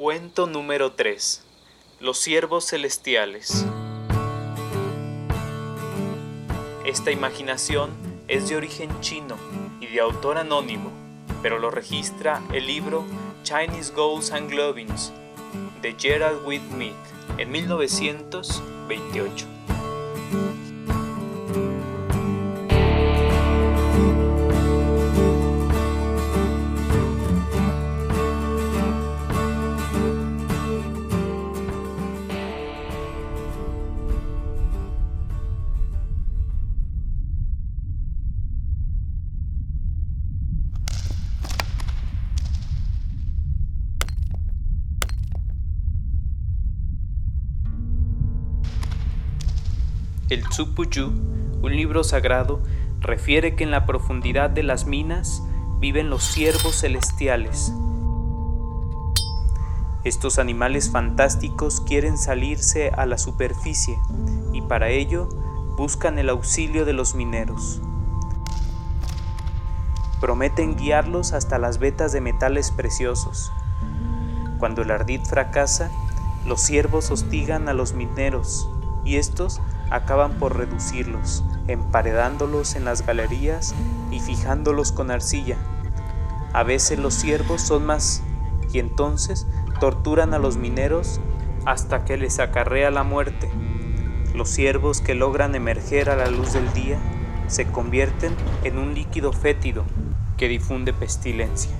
Cuento número 3. Los siervos celestiales. Esta imaginación es de origen chino y de autor anónimo, pero lo registra el libro Chinese Goals and Globins de Gerald Whitmead en 1928. El Tsupuyu, un libro sagrado, refiere que en la profundidad de las minas viven los siervos celestiales. Estos animales fantásticos quieren salirse a la superficie y para ello buscan el auxilio de los mineros. Prometen guiarlos hasta las vetas de metales preciosos. Cuando el ardid fracasa, los siervos hostigan a los mineros y estos acaban por reducirlos, emparedándolos en las galerías y fijándolos con arcilla. A veces los siervos son más y entonces torturan a los mineros hasta que les acarrea la muerte. Los siervos que logran emerger a la luz del día se convierten en un líquido fétido que difunde pestilencia.